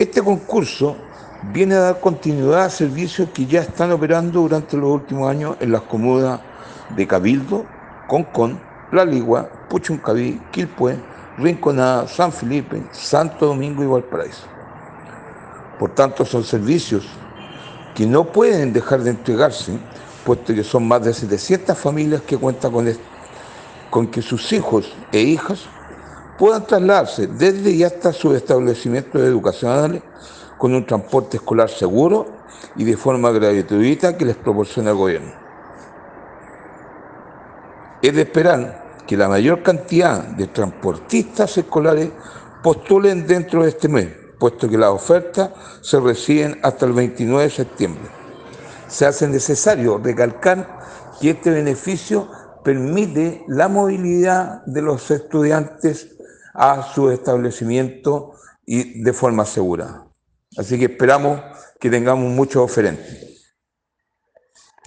Este concurso viene a dar continuidad a servicios que ya están operando durante los últimos años en las comunas de Cabildo, Concón, La Ligua, Puchuncaví, Quilpué, Rinconada, San Felipe, Santo Domingo y Valparaíso. Por tanto, son servicios que no pueden dejar de entregarse, puesto que son más de 700 familias que cuentan con, con que sus hijos e hijas puedan trasladarse desde y hasta sus establecimientos educacionales con un transporte escolar seguro y de forma gratuita que les proporciona el gobierno. Es de esperar que la mayor cantidad de transportistas escolares postulen dentro de este mes, puesto que las ofertas se reciben hasta el 29 de septiembre. Se hace necesario recalcar que este beneficio permite la movilidad de los estudiantes a su establecimiento y de forma segura. Así que esperamos que tengamos muchos oferentes.